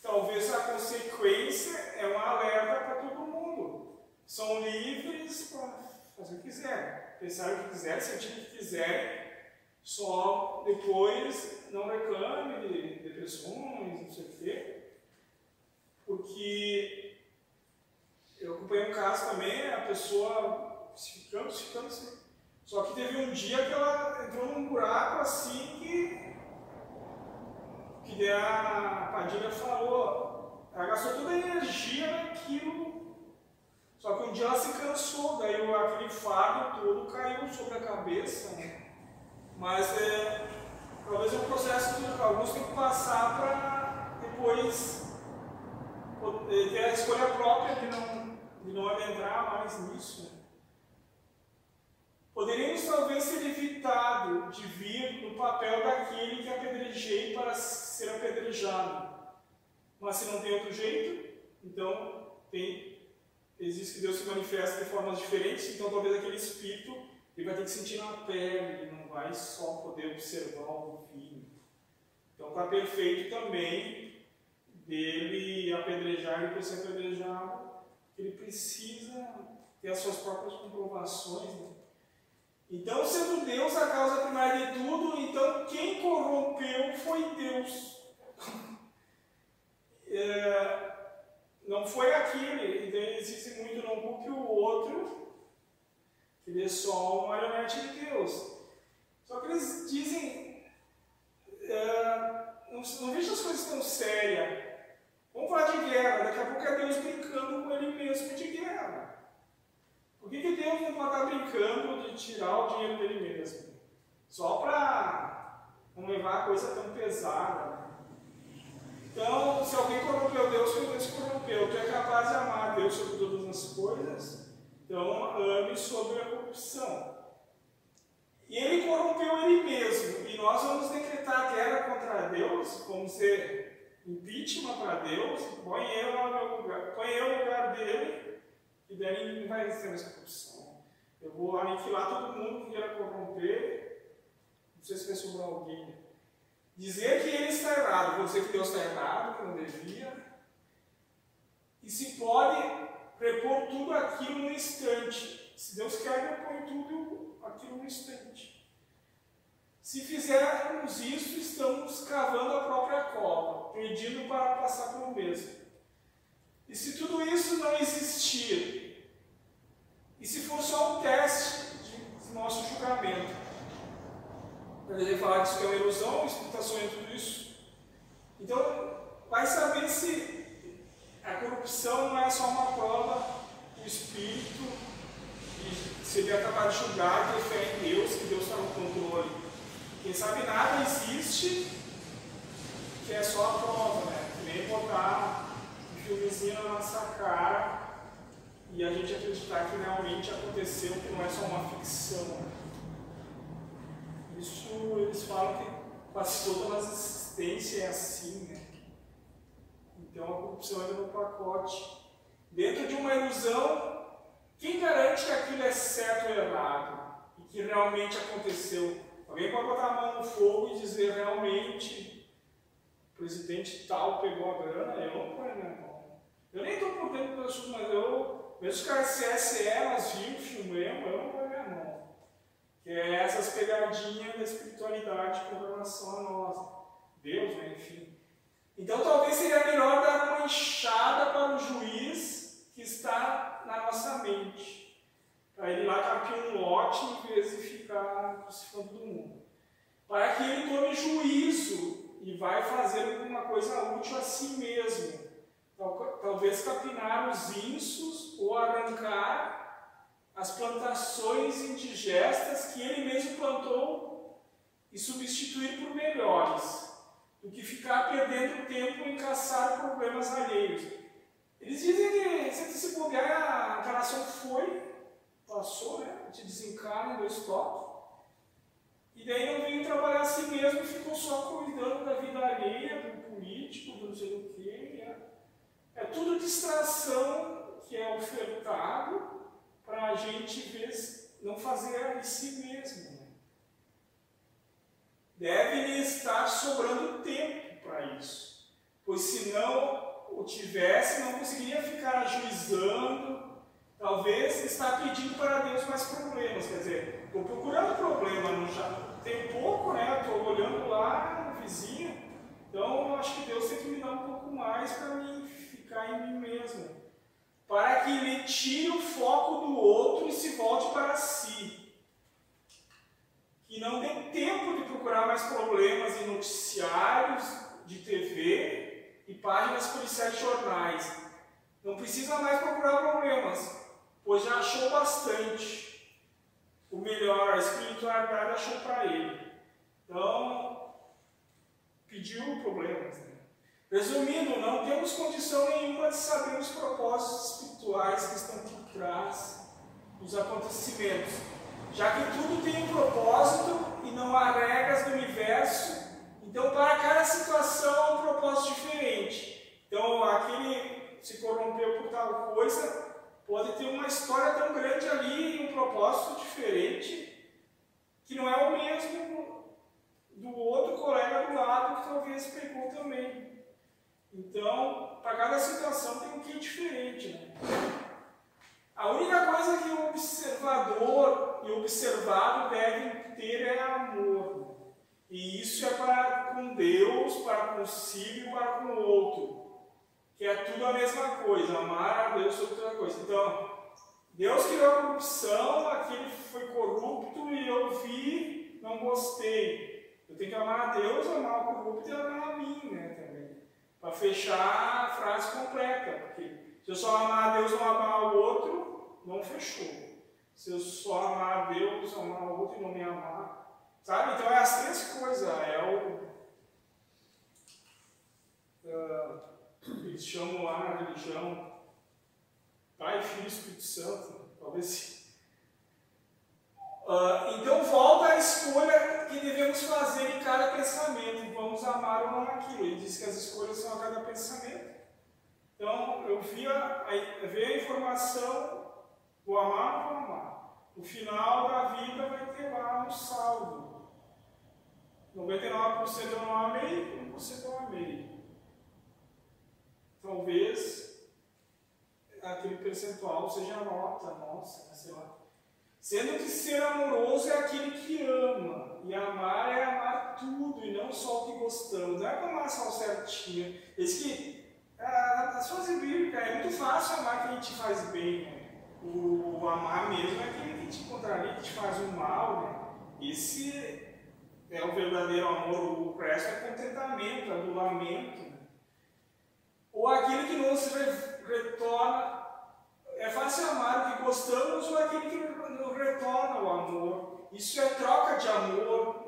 talvez a consequência é um alerta para todo mundo. São livres para fazer o que quiserem, pensar o que quiserem, sentir o que quiserem, só depois não reclame de depressões, não sei o quê, porque eu acompanhei um caso também, a pessoa se ficando, se ficando, assim. Só que teve um dia que ela entrou num buraco assim que, que a Padilha falou, ela gastou toda a energia naquilo, só que um dia ela se cansou, daí aquele fardo todo caiu sobre a cabeça, né? Mas é, talvez é um processo que alguns têm que passar para depois ter a escolha própria de não, de não adentrar mais nisso. Poderíamos talvez ser evitado de vir no papel daquele que apedrejei para ser apedrejado. Mas se não tem outro jeito, então tem, existe que Deus se manifesta de formas diferentes, então talvez aquele espírito ele vai ter que sentir na pele, ele não vai só poder observar o filho. Então está perfeito também dele apedrejar e por ser apedrejado, ele precisa ter as suas próprias comprovações. Né? Então, sendo Deus a causa primária de tudo, então quem corrompeu foi Deus. é, não foi aquele. Então, existe muito não culpe o outro, ele é só uma marionete de Deus. Só que eles dizem, uh, não, não vejo as coisas tão sérias. Vamos falar de guerra, daqui a pouco é Deus brincando com ele mesmo de guerra. Por que, que Deus não pode estar brincando de tirar o dinheiro dele mesmo? Só para não levar a coisa tão pesada. Então, se alguém corrompeu Deus, foi Deus corrompeu. Tu é capaz de amar Deus sobre todas as coisas então, ame sobre a corrupção. E ele corrompeu ele mesmo. E nós vamos decretar guerra contra Deus? Vamos ser impeachment para Deus, põe eu no lugar, põe eu no lugar dele, e daí não vai ter essa corrupção. Eu vou aniquilar todo mundo que queira corromper, não sei se vai sobrar alguém. Dizer que ele está errado, dizer que Deus está errado, que não devia, e se pode repor tudo aquilo no instante. Se Deus quer, repõe tudo aquilo no instante. Se fizermos isso, estamos cavando a própria cova, pedindo para passar pelo mesmo. E se tudo isso não existir, e se for só um teste de nosso julgamento, ele falar que isso é uma ilusão, explicação em tudo isso, então vai saber se a corrupção não é só uma prova do Espírito, e se ele acabar de julgar, ter fé em Deus, que Deus está no controle quem sabe nada existe que é só a prova, né? Que nem botar um filmezinho na nossa cara e a gente acreditar que realmente aconteceu, que não é só uma ficção. Isso eles falam que quase toda a existência é assim, né? Então a corrupção entra no pacote. Dentro de uma ilusão, quem garante que aquilo é certo ou errado? E que realmente aconteceu? Alguém pode botar a mão no fogo e dizer realmente o presidente tal pegou a grana, eu não ponho minha mão. Eu nem estou por dentro do assunto, mas eu, mesmo que as CSE, elas viram, filmemos, eu não ponho minha mão. Que é essas pegadinhas da espiritualidade com relação a nós. Deus, né? enfim. Então talvez seria melhor dar uma enxada para o juiz que está na nossa mente para ele lá capir um lote em vez de ficar crucificando todo mundo. Para que ele tome juízo e vai fazer alguma coisa útil a si mesmo. Talvez capinar os insos ou arrancar as plantações indigestas que ele mesmo plantou e substituir por melhores, do que ficar perdendo tempo em caçar problemas alheios. Eles dizem que se se bobear, a encarnação foi passou, né? Te desencarna, dois toques. E daí não veio trabalhar assim mesmo, ficou só cuidando da vida alheia, do político, do não sei o quê. É, é tudo distração que é ofertado para a gente ver, não fazer em si mesmo. Né? Deve estar sobrando tempo para isso, pois se não o tivesse, não conseguiria ficar ajuizando, Talvez está pedindo para Deus mais problemas, quer dizer, estou procurando problema, não já tem pouco, né? Estou olhando lá no vizinho, então eu acho que Deus tem que me dar um pouco mais para mim ficar em mim mesmo, para que ele tire o foco do outro e se volte para si, que não dê tempo de procurar mais problemas em noticiários de TV e páginas policiais de jornais. Não precisa mais procurar problemas pois já achou bastante. O melhor, a espiritualidade achou para ele. Então, pediu problemas. Né? Resumindo, não temos condição nenhuma de saber os propósitos espirituais que estão por trás dos acontecimentos, já que tudo tem um propósito e não há regras do universo, então para cada situação há um propósito diferente. Então, aquele se corrompeu por tal coisa, pode ter uma história tão grande ali e um propósito diferente que não é o mesmo do outro colega do lado que talvez pegou também. Então, para cada situação tem um que diferente. Né? A única coisa que o observador e o observado devem ter é amor. E isso é para com Deus, para consigo e para com o outro que é tudo a mesma coisa, amar a Deus sobre toda coisa. Então, Deus criou a corrupção, aquele foi corrupto e eu vi, não gostei. Eu tenho que amar a Deus, amar o corrupto e amar a mim, né, também. Para fechar a frase completa, porque se eu só amar a Deus não amar o outro, não fechou. Se eu só amar a Deus, amar o outro e não me amar, sabe? Então é as três coisas, é o... Uh, eles chamam lá na religião Pai, Filho e Espírito Santo, talvez. Uh, então volta à escolha que devemos fazer em cada pensamento. Vamos amar ou não aquilo. Ele diz que as escolhas são a cada pensamento. Então, eu vi a, a, vi a informação, vou amar ou vou amar. No final da vida vai ter lá um saldo. 99% eu não amei, 1% eu amei. Talvez aquele percentual seja a nota nossa, sei lá. Sendo que ser amoroso é aquele que ama. E amar é amar tudo, e não só o que gostamos. Não é amar só o certinho. Diz que ah, nas suas bíblicas é muito fácil amar quem te faz bem. Né? O, o, amar mesmo é aquele que te contraria, que te faz o mal. Né? Esse é o verdadeiro amor. O resto é contentamento, adulamento. Né? Ou aquele que nos retorna. É fácil amar o que gostamos ou aquele que nos retorna o amor. Isso é troca de amor.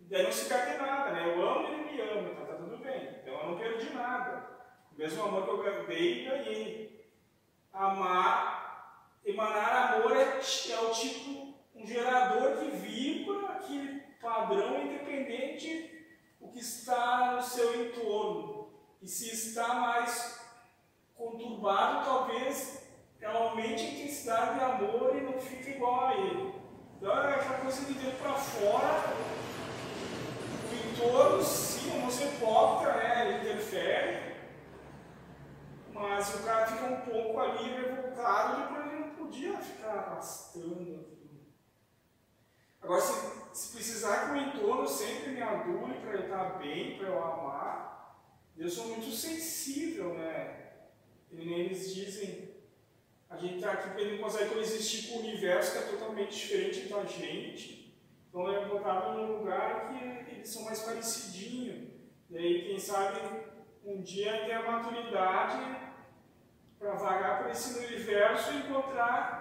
Daí não se perde nada, né? Eu amo e ele me ama, então tá tudo bem. Então eu não perdi nada. O mesmo amor que eu dei, ganhei. Amar, emanar amor é, é o tipo, um gerador que vibra aquele padrão independente o que está no seu entorno. E se está mais conturbado, talvez aumente a intensidade de amor e não fique igual a ele. Então é aquela coisa de dentro para fora, o entorno, sim, se importa, né? Ele interfere, mas o cara fica um pouco ali revoltado, depois ele não podia ficar arrastando Agora, se, se precisar que o entorno sempre me adule para eu estar bem, para eu amar, eu sou muito sensível, né? E eles dizem, a gente está aqui porque não consegue coexistir com o universo que é totalmente diferente da gente. Então é botado num lugar que eles são mais parecidinhos. E aí, quem sabe, um dia ter a maturidade para vagar por esse universo e encontrar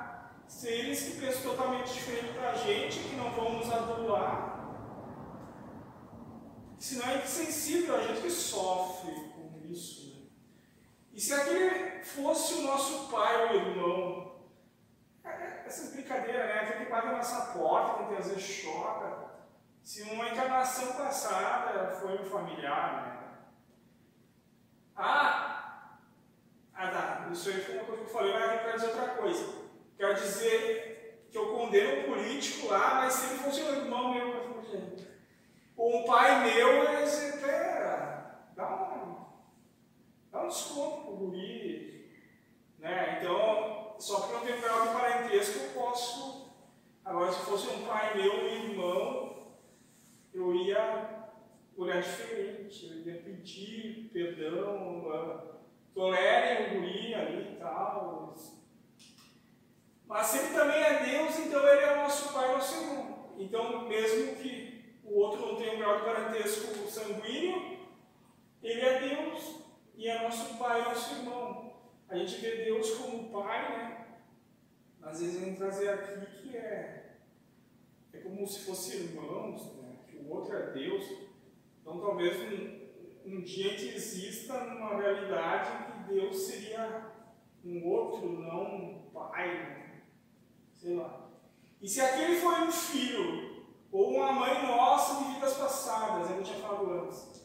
seres que pensam totalmente diferente da gente, que não vão nos adular. Senão é insensível, a gente que sofre com isso. E se aquele fosse o nosso pai ou irmão? Essas brincadeiras, né? Aquele que bate na nossa porta, que às vezes choca. Se uma encarnação passada foi um familiar, né? Ah! Ah, tá. Isso aí foi uma coisa que eu falei, mas eu quero dizer outra coisa. Quero dizer que eu condeno um político lá, mas se ele fosse um irmão meu, ou um pai meu, dizer, pera, dá uma dá um desconto para o guri. Né? Então, só que não tem grau de parentesco, eu posso. Agora, se fosse um pai meu, um irmão, eu ia olhar diferente, eu ia pedir perdão, tolerem o guri ali e tal. Mas se ele também é Deus, então ele é nosso pai, nosso irmão. Então, mesmo que o outro não tenha um grau de parentesco sanguíneo, ele é Deus e é nosso pai, nosso irmão. A gente vê Deus como pai, né? Às vezes vem trazer aqui que é, é como se fossem irmãos, né? que o outro é Deus. Então talvez um, um dia que exista uma realidade que Deus seria um outro, não um pai, né? Sei lá. E se aquele foi um filho, ou uma mãe nossa de vidas passadas, eu tinha falado antes,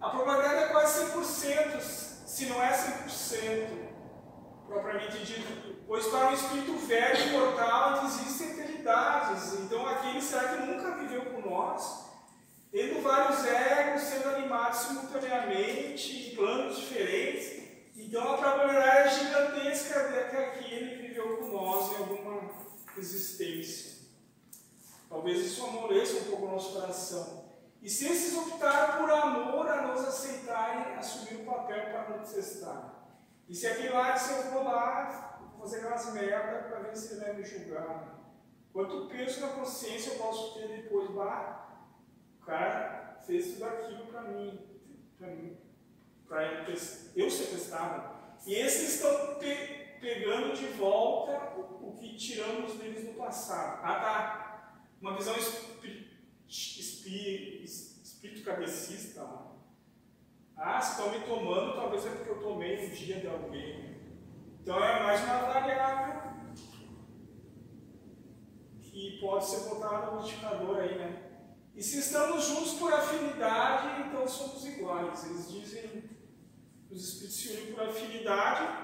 a probabilidade é quase 100%, se não é 100%, propriamente dito. Pois para o espírito velho e mortal existem eternidades. Então aquele será que nunca viveu com nós? Tendo vários egos sendo animados simultaneamente em planos diferentes. Então a probabilidade é gigantesca de que aquele viveu com nós em alguma existência. Talvez isso amoleça um pouco o nosso coração. E se esses optaram por amor a nos aceitarem, assumir o papel para nos testar. E se aquele lá disse, eu vou lá, fazer aquelas merdas para ver se ele vai me julgar. Quanto peso na consciência eu posso ter depois? Bah, o cara fez tudo aquilo para mim, para mim, para eu ser testado. E esses estão pegando de volta o, que tiramos deles no passado. Ah, tá. Uma visão espírito cabecista. Ah, se estão me tomando, talvez é porque eu tomei um dia de alguém. Então é mais uma variável e pode ser botado no multiplicador aí, né? E se estamos juntos por afinidade, então somos iguais. Eles dizem, os espíritos se unem por afinidade.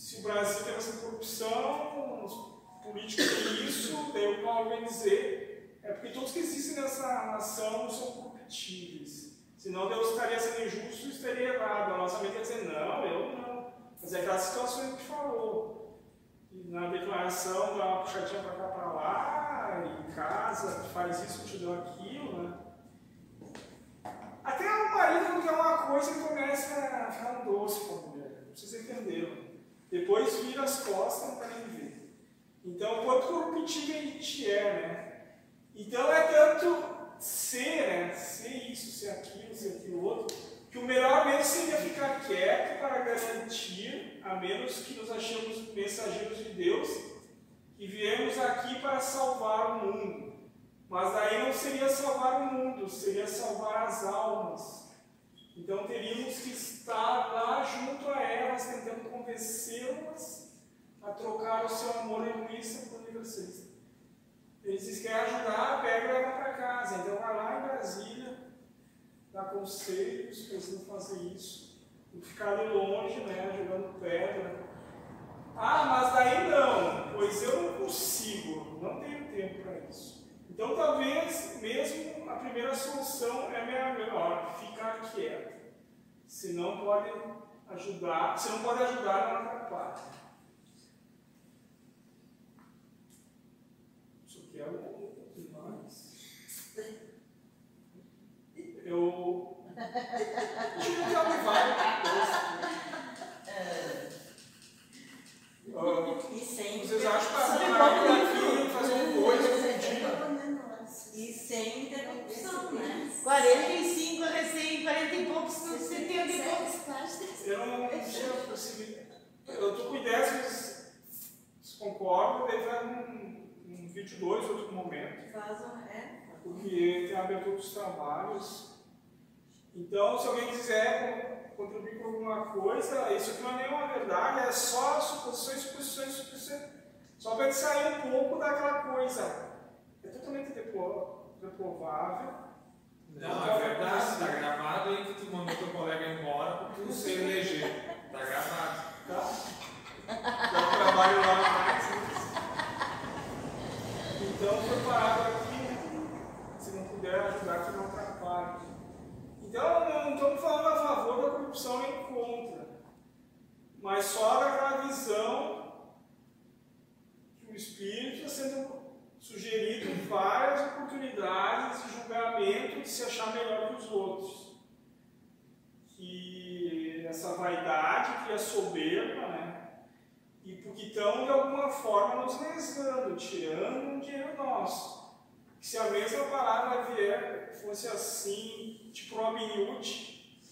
Se o Brasil tem essa corrupção, os políticos têm isso, daí o Paulo vem dizer, é porque todos que existem nessa nação são corruptíveis. Senão Deus estaria sendo injusto e estaria errado. A nossa mente ia dizer, não, eu não. Mas é aquelas situações que falou. E na declaração dá uma puxadinha para cá para lá, em casa, faz isso, te deu aquilo, né? Até o marido quando quer uma coisa e começa a ficar um doce com a mulher. Vocês entenderam. Depois vira as costas quer nem ver. Então, quanto corruptível a gente é, né? Então é tanto ser, né? Ser isso, ser aquilo, ser aquilo outro, que o melhor mesmo seria ficar quieto para garantir, a menos que nos achemos mensageiros de Deus, e viemos aqui para salvar o mundo. Mas daí não seria salvar o mundo, seria salvar as almas. Então teríamos que estar lá junto a elas, tentando convencê-las a trocar o seu amor egoísta por universalista. Eles dizem que quer ajudar, pega e leva para casa. Então vai lá em Brasília, dá conselhos não fazerem isso. E ficar ali longe, né, jogando pedra. Ah, mas daí não, pois eu não consigo, não tenho tempo para isso. Então talvez mesmo a primeira solução é melhor, ficar quieto. Se não pode ajudar, se não pode ajudar, não atrapalha. que é o demais. Eu. Tive que ativar uh, E sem. Vocês acham que a aqui fazer um coisa E sem interrupção, né? 45 recém, 40 e poucos, 70 e poucos. Eu não sei, eu estou com ideias, vocês concordam, daí vai um 22, outro momento. Faz um, é. Porque tem a abertura dos trabalhos. Então, se alguém quiser contribuir com alguma coisa, isso aqui não é nenhuma verdade, é só suposições, suposições, suposições. Só para sair um pouco daquela coisa. É totalmente reprovável. Não, é verdade, está gravado aí que tu mandou teu colega embora para tu se eleger. Está gravado. Tá? Um trabalho lá mais. Então foi parado aqui, se não puder ajudar, que não atrapalhe. Então não estamos falando a favor da corrupção nem contra, mas só daquela visão que o Espírito está sendo sugerido várias oportunidades de julgamento de se achar melhor que os outros. Que essa vaidade, que é soberba, né? e porque estão de alguma forma nos lesando, tirando um dinheiro nosso. Se a mesma palavra vier, fosse assim, tipo Robin Hood,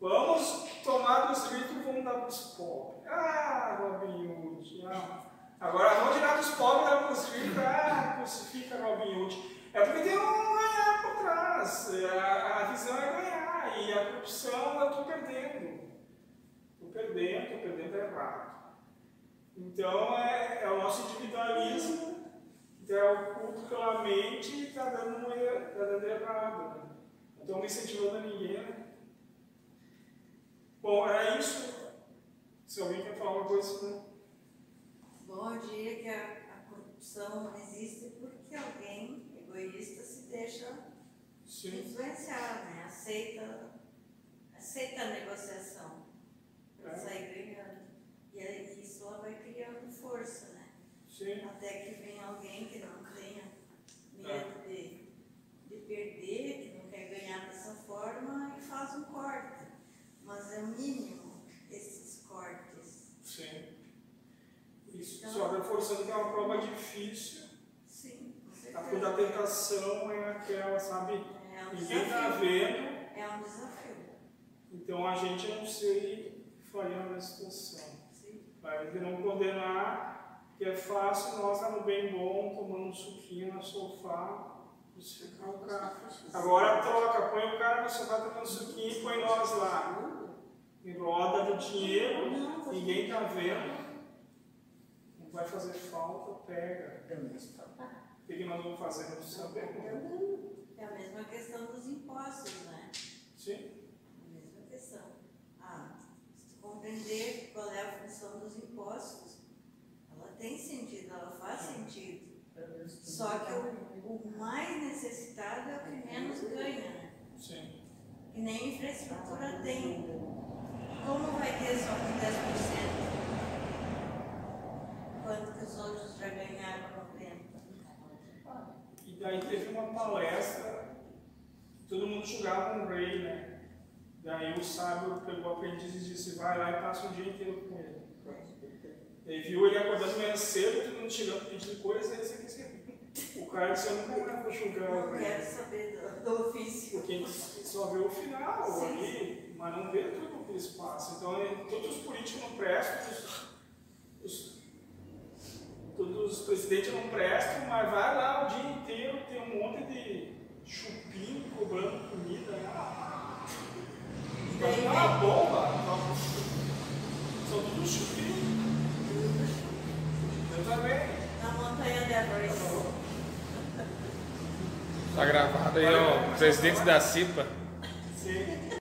vamos tomar dos ricos vamos dar para os pobres. Ah, Robin Hood, ah. Agora vamos tirar dos pobres e os ricos, ah, crucifica Robin Hood. É porque tem um ganhar por trás, a, a visão é ganhar, e a corrupção eu estou perdendo. Estou perdendo, estou perdendo errado. Então é, é o nosso individualismo, então é o culto pela mente e está dando, tá dando errado. Né? Não estamos incentivando ninguém. Né? Bom, era isso. Se alguém quer falar uma coisa. Né? Bom, eu diria que a, a corrupção existe porque alguém egoísta se deixa Sim. influenciar, né? aceita, aceita a negociação para é. sair ganhando. E aí, pessoa vai criando força, né? Sim. Até que vem alguém que não tenha medo é. de, de perder, que não quer ganhar dessa forma e faz um corte. Mas é mínimo esses cortes. Sim. Então, só reforçando que é uma prova difícil. Sim, A tentação é aquela, sabe? É um Ninguém está vendo. É um desafio. Então a gente não sei falhar na situação. Para não condenar, que é fácil nós estar no bem bom, tomando um suquinho no sofá, crucificar o cara. Agora troca, põe o cara no sofá tomando suquinho e põe nós lá. Em roda do dinheiro, ninguém está vendo. Vai fazer falta, pega. O que nós vamos fazer? Não sabemos. É a mesma questão dos impostos, né? Sim. A mesma questão. Ah, se tu compreender qual é a função dos impostos, ela tem sentido, ela faz sentido. Só que o, o mais necessitado é o que menos ganha, né? Sim. E nem infraestrutura tem. Como vai ter só com 10%? Quanto que os outros já ganharam com o tempo? E daí teve uma palestra, todo mundo julgava um rei, né? Daí o sábio pegou o aprendiz e disse, vai lá e passa o dia inteiro com ele. Ele viu ele acordando manhã cedo, todo mundo chegando pedindo coisa, e ele disse que o cara disse, eu nunca vou julgar o Não rei. quero saber do, do ofício. Porque a gente só vê o final Sim, ali, mas não vê tudo o que eles passam. Então, eh, todos os políticos não prestam, os, os- todos os presidentes não prestam, mas vai lá o dia inteiro, tem um monte de chupim cobrando comida. Ah, Mas não é uma bomba. São todos chupim. Eu também. Na montanha de Everest. Tá gravado aí, ó. Presidente da CIPA. Sim.